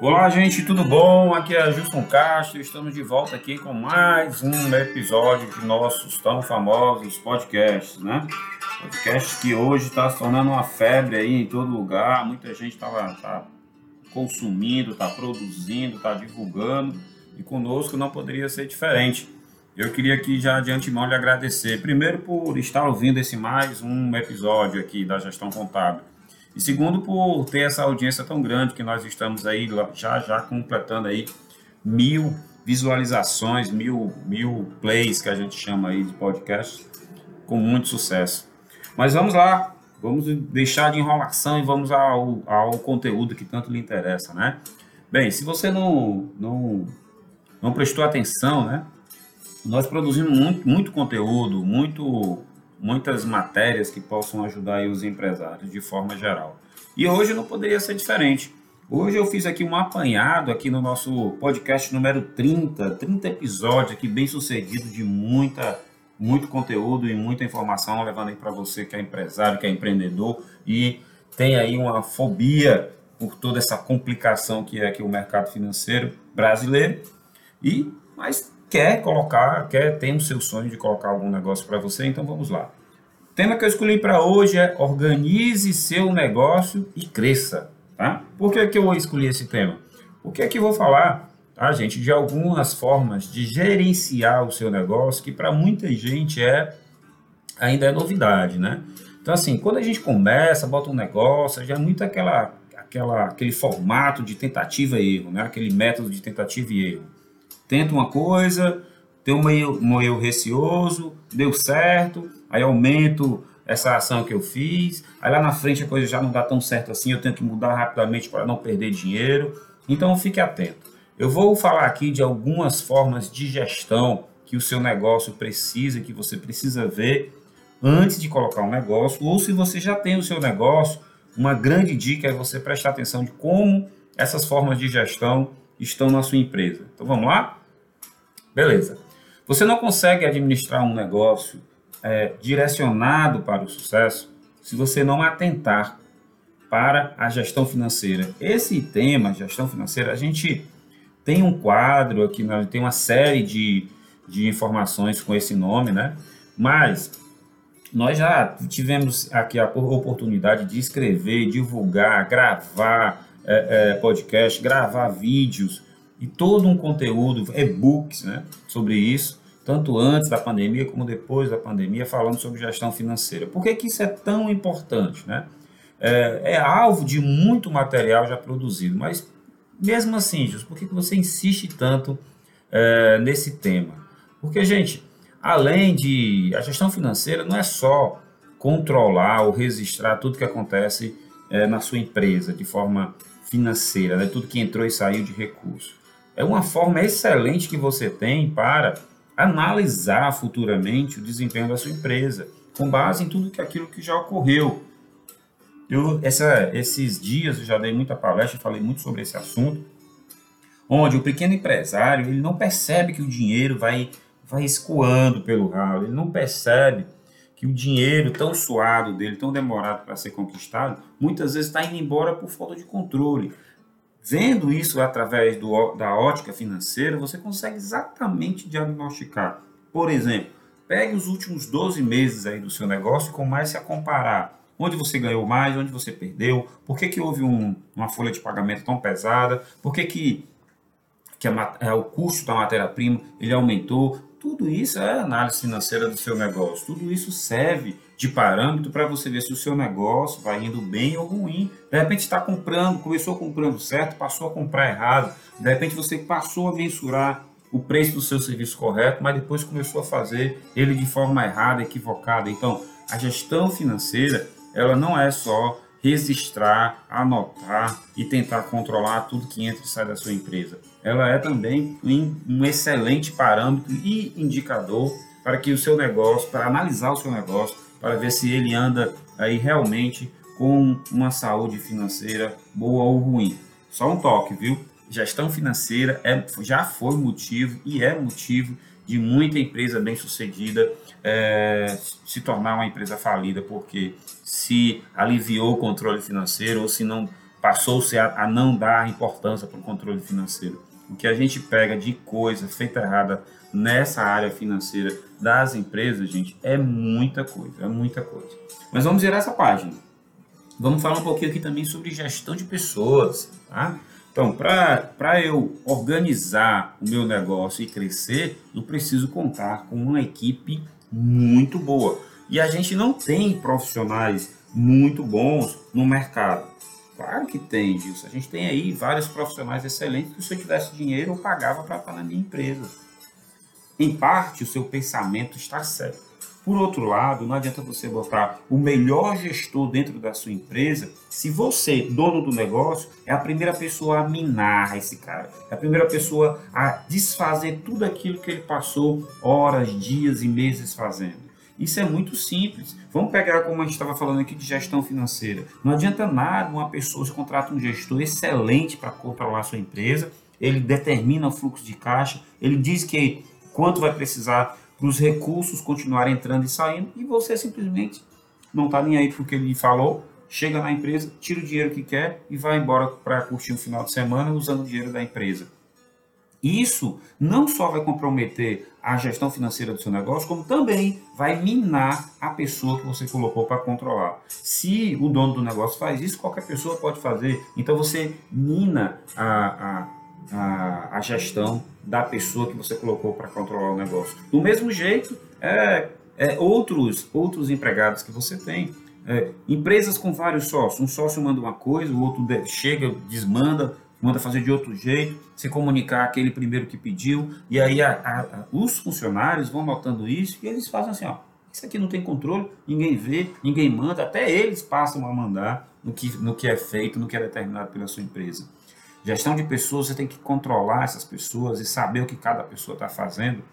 Olá, gente, tudo bom? Aqui é Gilson Castro. Estamos de volta aqui com mais um episódio de nossos tão famosos podcasts, né? Podcast que hoje está se tornando uma febre aí em todo lugar. Muita gente está tá consumindo, está produzindo, está divulgando e conosco não poderia ser diferente. Eu queria aqui já de antemão lhe agradecer, primeiro por estar ouvindo esse mais um episódio aqui da gestão contábil. E segundo, por ter essa audiência tão grande que nós estamos aí já já completando aí mil visualizações, mil, mil plays que a gente chama aí de podcast, com muito sucesso. Mas vamos lá, vamos deixar de enrolação e vamos ao, ao conteúdo que tanto lhe interessa, né? Bem, se você não, não, não prestou atenção, né? Nós produzimos muito, muito conteúdo, muito, muitas matérias que possam ajudar os empresários de forma geral. E hoje não poderia ser diferente. Hoje eu fiz aqui um apanhado aqui no nosso podcast número 30, 30 episódios aqui bem sucedido de muita muito conteúdo e muita informação levando aí para você que é empresário, que é empreendedor e tem aí uma fobia por toda essa complicação que é aqui o mercado financeiro brasileiro e mas quer colocar, quer tem o seu sonho de colocar algum negócio para você, então vamos lá. O tema que eu escolhi para hoje é organize seu negócio e cresça. Tá? Por que, que eu escolhi esse tema? Porque aqui eu vou falar, tá, gente, de algumas formas de gerenciar o seu negócio que para muita gente é ainda é novidade, né? Então, assim, quando a gente começa, bota um negócio, já é muito aquela, aquela, aquele formato de tentativa e erro, né? Aquele método de tentativa e erro tento uma coisa, tenho um meio, meio receoso, deu certo, aí aumento essa ação que eu fiz, aí lá na frente a coisa já não dá tão certo assim, eu tenho que mudar rapidamente para não perder dinheiro. Então fique atento. Eu vou falar aqui de algumas formas de gestão que o seu negócio precisa, que você precisa ver antes de colocar um negócio, ou se você já tem o seu negócio, uma grande dica é você prestar atenção de como essas formas de gestão estão na sua empresa. Então vamos lá? Beleza. Você não consegue administrar um negócio é, direcionado para o sucesso se você não atentar para a gestão financeira. Esse tema, gestão financeira, a gente tem um quadro aqui, né, tem uma série de, de informações com esse nome, né? Mas nós já tivemos aqui a oportunidade de escrever, divulgar, gravar, é, é, podcast, gravar vídeos e todo um conteúdo, e-books né, sobre isso, tanto antes da pandemia como depois da pandemia, falando sobre gestão financeira. Por que, que isso é tão importante? Né? É, é alvo de muito material já produzido, mas mesmo assim, Jus, por que, que você insiste tanto é, nesse tema? Porque, gente, além de. A gestão financeira não é só controlar ou registrar tudo que acontece é, na sua empresa de forma financeira, né? tudo que entrou e saiu de recurso. É uma forma excelente que você tem para analisar futuramente o desempenho da sua empresa, com base em tudo que aquilo que já ocorreu. Eu, essa, esses dias eu já dei muita palestra, falei muito sobre esse assunto, onde o pequeno empresário ele não percebe que o dinheiro vai, vai escoando pelo ralo, ele não percebe que o dinheiro tão suado dele, tão demorado para ser conquistado, muitas vezes está indo embora por falta de controle. Vendo isso através do, da ótica financeira, você consegue exatamente diagnosticar. Por exemplo, pegue os últimos 12 meses aí do seu negócio e comece a comparar onde você ganhou mais, onde você perdeu, por que, que houve um, uma folha de pagamento tão pesada, por que, que, que a, é, o custo da matéria-prima ele aumentou, tudo isso é análise financeira do seu negócio. Tudo isso serve de parâmetro para você ver se o seu negócio vai indo bem ou ruim. De repente está comprando, começou comprando certo, passou a comprar errado. De repente você passou a mensurar o preço do seu serviço correto, mas depois começou a fazer ele de forma errada, equivocada. Então, a gestão financeira, ela não é só registrar, anotar e tentar controlar tudo que entra e sai da sua empresa. Ela é também um excelente parâmetro e indicador para que o seu negócio, para analisar o seu negócio, para ver se ele anda aí realmente com uma saúde financeira boa ou ruim. Só um toque, viu? Gestão financeira é, já foi motivo e é motivo de muita empresa bem-sucedida é, se tornar uma empresa falida, porque se aliviou o controle financeiro ou se não passou-se a, a não dar importância para o controle financeiro. O que a gente pega de coisa feita errada nessa área financeira das empresas, gente, é muita coisa, é muita coisa. Mas vamos virar essa página. Vamos falar um pouquinho aqui também sobre gestão de pessoas, tá? Então, para eu organizar o meu negócio e crescer, eu preciso contar com uma equipe muito boa. E a gente não tem profissionais muito bons no mercado. Claro que tem, Gilson. A gente tem aí vários profissionais excelentes que se eu tivesse dinheiro eu pagava para estar na minha empresa. Em parte, o seu pensamento está certo. Por outro lado, não adianta você botar o melhor gestor dentro da sua empresa se você, dono do negócio, é a primeira pessoa a minar esse cara, é a primeira pessoa a desfazer tudo aquilo que ele passou horas, dias e meses fazendo. Isso é muito simples. Vamos pegar como a gente estava falando aqui de gestão financeira. Não adianta nada uma pessoa, se contrata um gestor excelente para controlar a sua empresa, ele determina o fluxo de caixa, ele diz que quanto vai precisar para os recursos continuarem entrando e saindo, e você simplesmente não está nem aí porque ele falou, chega na empresa, tira o dinheiro que quer e vai embora para curtir o final de semana usando o dinheiro da empresa. Isso não só vai comprometer a gestão financeira do seu negócio, como também vai minar a pessoa que você colocou para controlar. Se o dono do negócio faz isso, qualquer pessoa pode fazer. Então você mina a, a, a, a gestão da pessoa que você colocou para controlar o negócio. Do mesmo jeito, é, é, outros, outros empregados que você tem. É, empresas com vários sócios. Um sócio manda uma coisa, o outro chega, desmanda, manda fazer de outro jeito, se comunicar aquele primeiro que pediu, e aí a, a, a, os funcionários vão notando isso e eles fazem assim, ó, isso aqui não tem controle, ninguém vê, ninguém manda, até eles passam a mandar no que, no que é feito, no que é determinado pela sua empresa. Gestão de pessoas, você tem que controlar essas pessoas e saber o que cada pessoa está fazendo.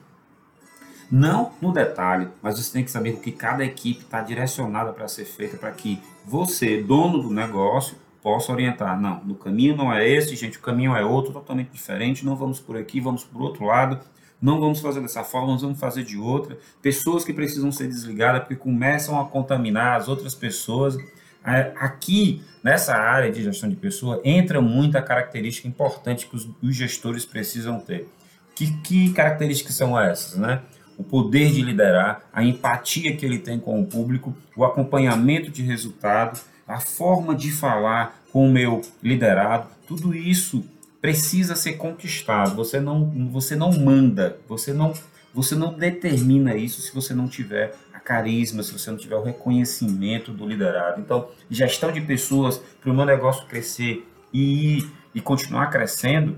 Não no detalhe, mas você tem que saber o que cada equipe está direcionada para ser feita para que você, dono do negócio, possa orientar. Não, no caminho não é esse, gente, o caminho é outro, totalmente diferente. Não vamos por aqui, vamos por outro lado. Não vamos fazer dessa forma, nós vamos fazer de outra. Pessoas que precisam ser desligadas porque começam a contaminar as outras pessoas. É, aqui, nessa área de gestão de pessoa, entra muita característica importante que os, gestores precisam ter. Que, que, características são essas, né? O poder de liderar, a empatia que ele tem com o público, o acompanhamento de resultado, a forma de falar com o meu liderado, tudo isso precisa ser conquistado. Você não, você não manda, você não, você não determina isso se você não tiver carisma, se você não tiver o reconhecimento do liderado. Então, gestão de pessoas para o meu negócio crescer e, e continuar crescendo,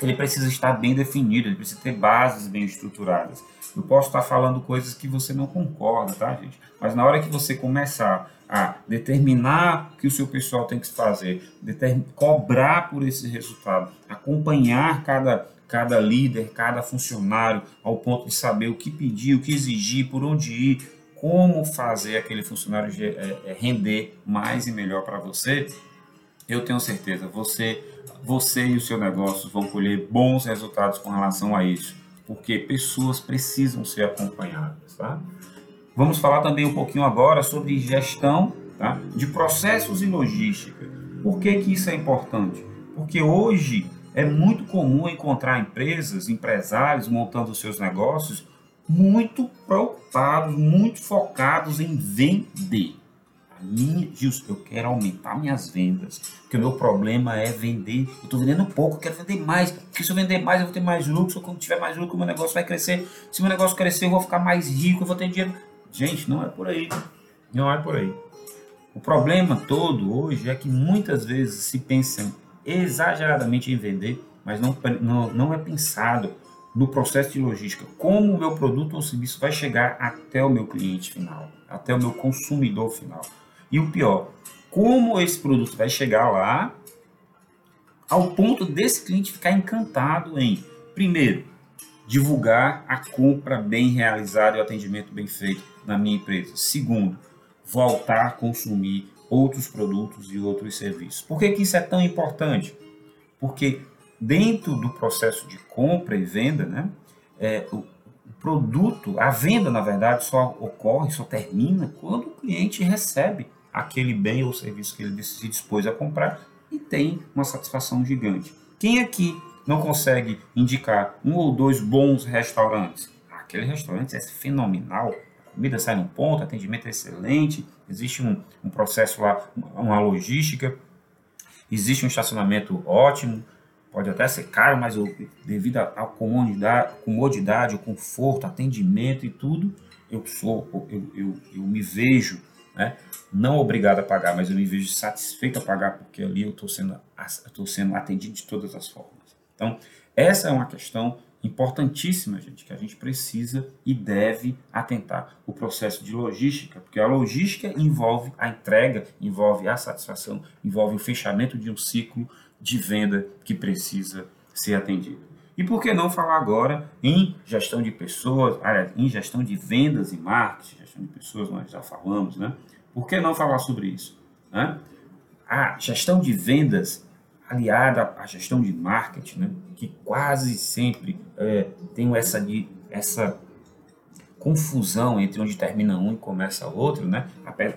ele precisa estar bem definido, ele precisa ter bases bem estruturadas. Eu posso estar falando coisas que você não concorda, tá, gente? Mas na hora que você começar a determinar o que o seu pessoal tem que fazer, cobrar por esse resultado, acompanhar cada cada líder, cada funcionário, ao ponto de saber o que pedir, o que exigir, por onde ir, como fazer aquele funcionário é, é, render mais e melhor para você, eu tenho certeza, você, você e o seu negócio vão colher bons resultados com relação a isso, porque pessoas precisam ser acompanhadas, tá? Vamos falar também um pouquinho agora sobre gestão tá? de processos e logística. Por que, que isso é importante? Porque hoje é muito comum encontrar empresas, empresários montando seus negócios muito preocupados, muito focados em vender. A minha, Gilson, eu quero aumentar minhas vendas, porque o meu problema é vender. Eu estou vendendo pouco, eu quero vender mais, porque se eu vender mais, eu vou ter mais lucro. Quando tiver mais lucro, meu negócio vai crescer. Se meu negócio crescer, eu vou ficar mais rico, eu vou ter dinheiro. Gente, não é por aí. Não é por aí. O problema todo hoje é que muitas vezes se pensa exageradamente em vender, mas não, não, não é pensado no processo de logística, como o meu produto ou serviço vai chegar até o meu cliente final, até o meu consumidor final. E o pior, como esse produto vai chegar lá ao ponto desse cliente ficar encantado em, primeiro, divulgar a compra bem realizada e o atendimento bem feito na minha empresa. Segundo, voltar a consumir outros produtos e outros serviços. Por que, que isso é tão importante? Porque dentro do processo de compra e venda, né, é, o, produto, a venda, na verdade, só ocorre, só termina quando o cliente recebe aquele bem ou serviço que ele se dispôs a comprar e tem uma satisfação gigante. Quem aqui não consegue indicar um ou dois bons restaurantes? Aquele restaurante é fenomenal, a comida sai no ponto, atendimento é excelente, existe um, um processo lá, uma logística, existe um estacionamento ótimo, pode até ser caro, mas eu, devido à comodidade, comodidade, o conforto, atendimento e tudo, eu sou, eu, eu, eu me vejo, né, não obrigado a pagar, mas eu me vejo satisfeito a pagar porque ali eu estou sendo, sendo atendido de todas as formas. Então, essa é uma questão importantíssima, gente, que a gente precisa e deve atentar o processo de logística, porque a logística envolve a entrega, envolve a satisfação, envolve o fechamento de um ciclo de venda que precisa ser atendido. E por que não falar agora em gestão de pessoas, em gestão de vendas e marketing, gestão de pessoas, nós já falamos, né? Por que não falar sobre isso? Né? A gestão de vendas aliada à gestão de marketing, né? que quase sempre é, tem essa, essa confusão entre onde termina um e começa outro, né?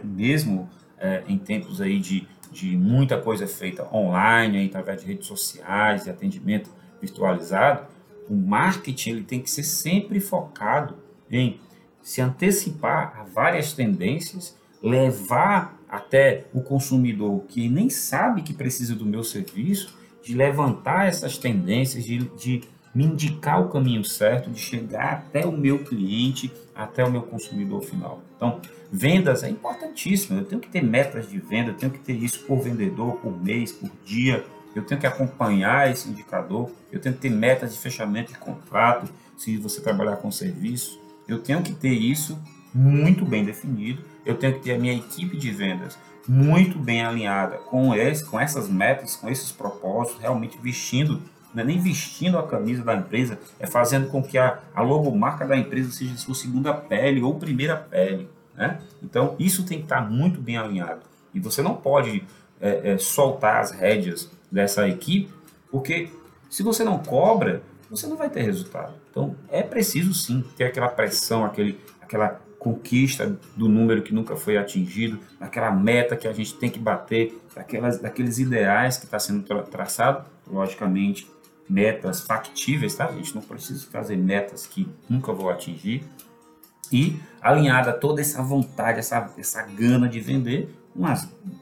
mesmo é, em tempos aí de, de muita coisa feita online, através de redes sociais e atendimento virtualizado, o marketing ele tem que ser sempre focado em se antecipar a várias tendências, levar até o consumidor que nem sabe que precisa do meu serviço, de levantar essas tendências, de, de me indicar o caminho certo, de chegar até o meu cliente, até o meu consumidor final. Então, vendas é importantíssimo. Eu tenho que ter metas de venda, eu tenho que ter isso por vendedor, por mês, por dia. Eu tenho que acompanhar esse indicador, eu tenho que ter metas de fechamento de contrato, se você trabalhar com serviço. Eu tenho que ter isso muito bem definido, eu tenho que ter a minha equipe de vendas muito bem alinhada com, esse, com essas metas, com esses propósitos, realmente vestindo, não é nem vestindo a camisa da empresa, é fazendo com que a, a logomarca da empresa seja sua segunda pele ou primeira pele. Né? Então, isso tem que estar muito bem alinhado. E você não pode é, é, soltar as rédeas dessa equipe, porque se você não cobra, você não vai ter resultado. Então, é preciso sim ter aquela pressão, aquele, aquela conquista do número que nunca foi atingido, daquela meta que a gente tem que bater, daquelas, daqueles ideais que está sendo tra traçado, logicamente, metas factíveis, tá? A gente não precisa fazer metas que nunca vou atingir. E alinhada toda essa vontade, essa, essa gana de vender, uma,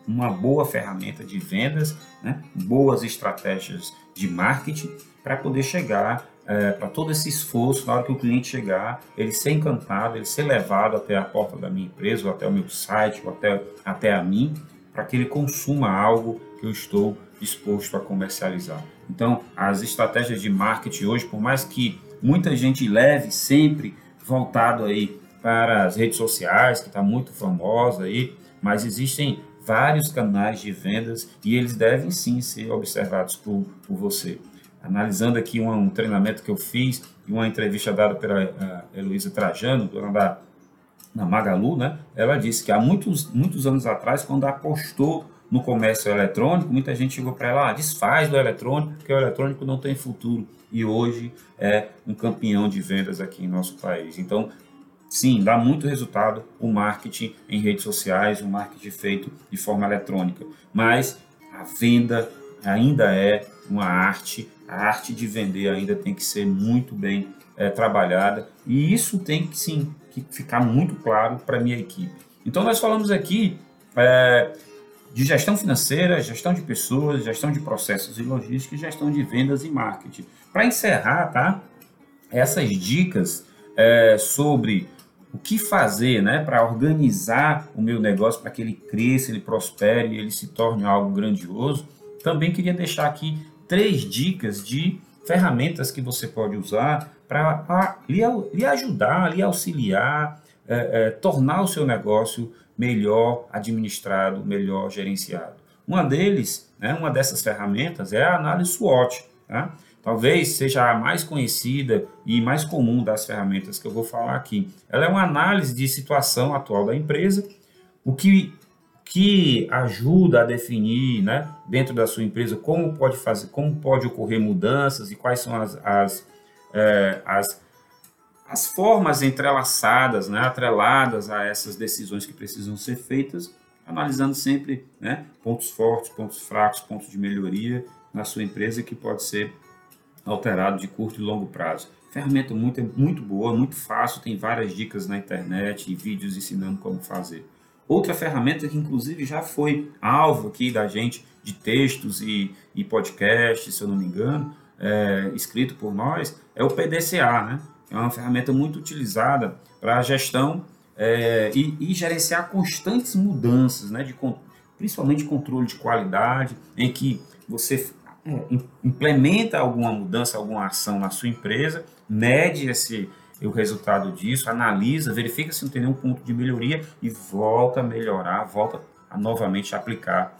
uma boa ferramenta de vendas, né? boas estratégias de marketing para poder chegar é, para todo esse esforço, na hora que o cliente chegar, ele ser encantado, ele ser levado até a porta da minha empresa, ou até o meu site, ou até, até a mim, para que ele consuma algo que eu estou disposto a comercializar. Então, as estratégias de marketing hoje, por mais que muita gente leve sempre voltado aí para as redes sociais, que está muito famosa aí, mas existem vários canais de vendas e eles devem sim ser observados por, por você analisando aqui um, um, treinamento que eu fiz e uma entrevista dada pela uh, Heloísa Trajano, dona da na Magalu, né? Ela disse que há muitos, muitos anos atrás, quando apostou no comércio eletrônico, muita gente chegou para ela, ah, desfaz do eletrônico, porque o eletrônico não tem futuro. E hoje é um campeão de vendas aqui em nosso país. Então, sim, dá muito resultado o marketing em redes sociais, o marketing feito de forma eletrônica. Mas a venda ainda é uma arte a arte de vender ainda tem que ser muito bem é, trabalhada e isso tem que sim que ficar muito claro para a minha equipe. Então nós falamos aqui é, de gestão financeira, gestão de pessoas, gestão de processos e logística, gestão de vendas e marketing. Para encerrar, tá? Essas dicas é, sobre o que fazer, né, para organizar o meu negócio para que ele cresça, ele prospere, ele se torne algo grandioso. Também queria deixar aqui três dicas de ferramentas que você pode usar para lhe, lhe, ajudar, lhe auxiliar, é, é, tornar o seu negócio melhor administrado, melhor gerenciado. Uma deles, né, uma dessas ferramentas é a análise SWOT. Tá? Talvez seja a mais conhecida e mais comum das ferramentas que eu vou falar aqui. Ela é uma análise de situação atual da empresa, o que que ajuda a definir, né, dentro da sua empresa, como pode fazer, como pode ocorrer mudanças e quais são as, as, é, as, as formas entrelaçadas, né, atreladas a essas decisões que precisam ser feitas analisando sempre né, pontos fortes, pontos fracos, pontos de melhoria na sua empresa que pode ser alterado de curto e longo prazo. Ferramenta muito, muito boa, muito fácil, tem várias dicas na internet e vídeos ensinando como fazer. Outra ferramenta que inclusive já foi alvo aqui da gente de textos e, e podcasts, se eu não me engano, é, escrito por nós, é o PDCA, né? É uma ferramenta muito utilizada para a gestão é, e, e, gerenciar constantes mudanças, né? De, principalmente controle de qualidade, em que você implementa alguma mudança, alguma ação na sua empresa, mede esse, o resultado disso, analisa, verifica se não tem nenhum ponto de melhoria e volta a melhorar, volta a novamente aplicar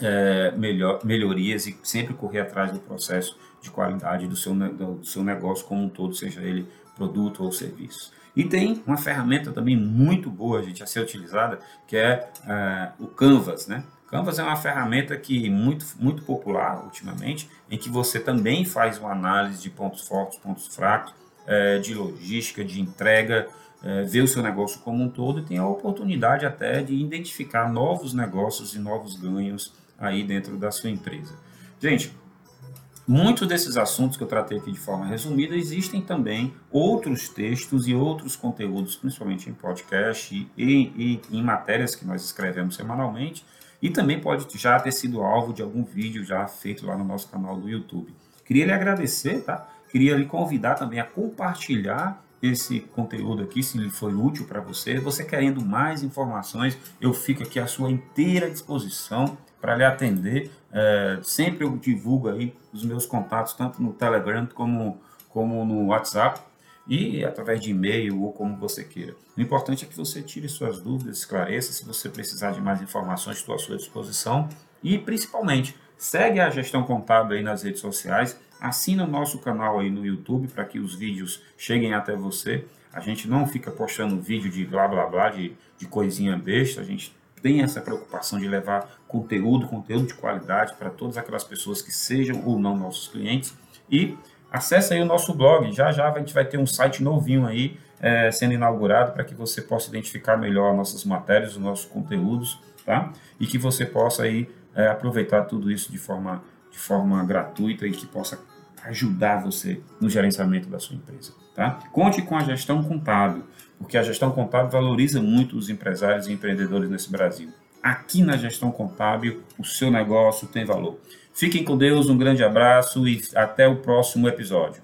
é, melhor, melhorias e sempre correr atrás do processo de qualidade do seu, do seu negócio como um todo, seja ele produto ou serviço. E tem uma ferramenta também muito boa, gente, a ser utilizada, que é é o Canvas, né? Canvas é uma ferramenta que muito muito popular ultimamente, em que você também faz uma análise de pontos fortes, pontos fracos, é, de logística, de entrega, é, vê o seu negócio como um todo e tem a oportunidade até de identificar novos negócios e novos ganhos aí dentro da sua empresa. Gente, muitos desses assuntos que eu tratei aqui de forma resumida, existem também outros textos e outros conteúdos, principalmente em podcast e, e, e em matérias que nós escrevemos semanalmente, e também pode já ter sido alvo de algum vídeo já feito lá no nosso canal do YouTube. Queria lhe agradecer, tá? Queria lhe convidar também a compartilhar esse conteúdo aqui, se ele foi útil para você. Você querendo mais informações, eu fico aqui à sua inteira disposição para lhe atender. É, sempre eu divulgo aí os meus contatos, tanto no Telegram como, como no WhatsApp e através de e-mail ou como você queira. O importante é que você tire suas dúvidas, esclareça. Se você precisar de mais informações, estou à sua disposição. E principalmente, segue a gestão contábil aí nas redes sociais, assina o nosso canal aí no YouTube para que os vídeos cheguem até você. A gente não fica postando vídeo de blá blá blá, de, de coisinha besta, a gente tem essa preocupação de levar conteúdo, conteúdo de qualidade para todas aquelas pessoas que sejam ou não nossos clientes. E acesse aí o nosso blog. Já já a gente vai ter um site novinho aí é, sendo inaugurado para que você possa identificar melhor nossas matérias, os nossos conteúdos, tá? E que você possa aí é, aproveitar tudo isso de forma, de forma gratuita e que possa ajudar você no gerenciamento da sua empresa. Tá? Conte com a gestão contábil, porque a gestão contábil valoriza muito os empresários e empreendedores nesse Brasil. Aqui na gestão contábil, o seu negócio tem valor. Fiquem com Deus, um grande abraço e até o próximo episódio.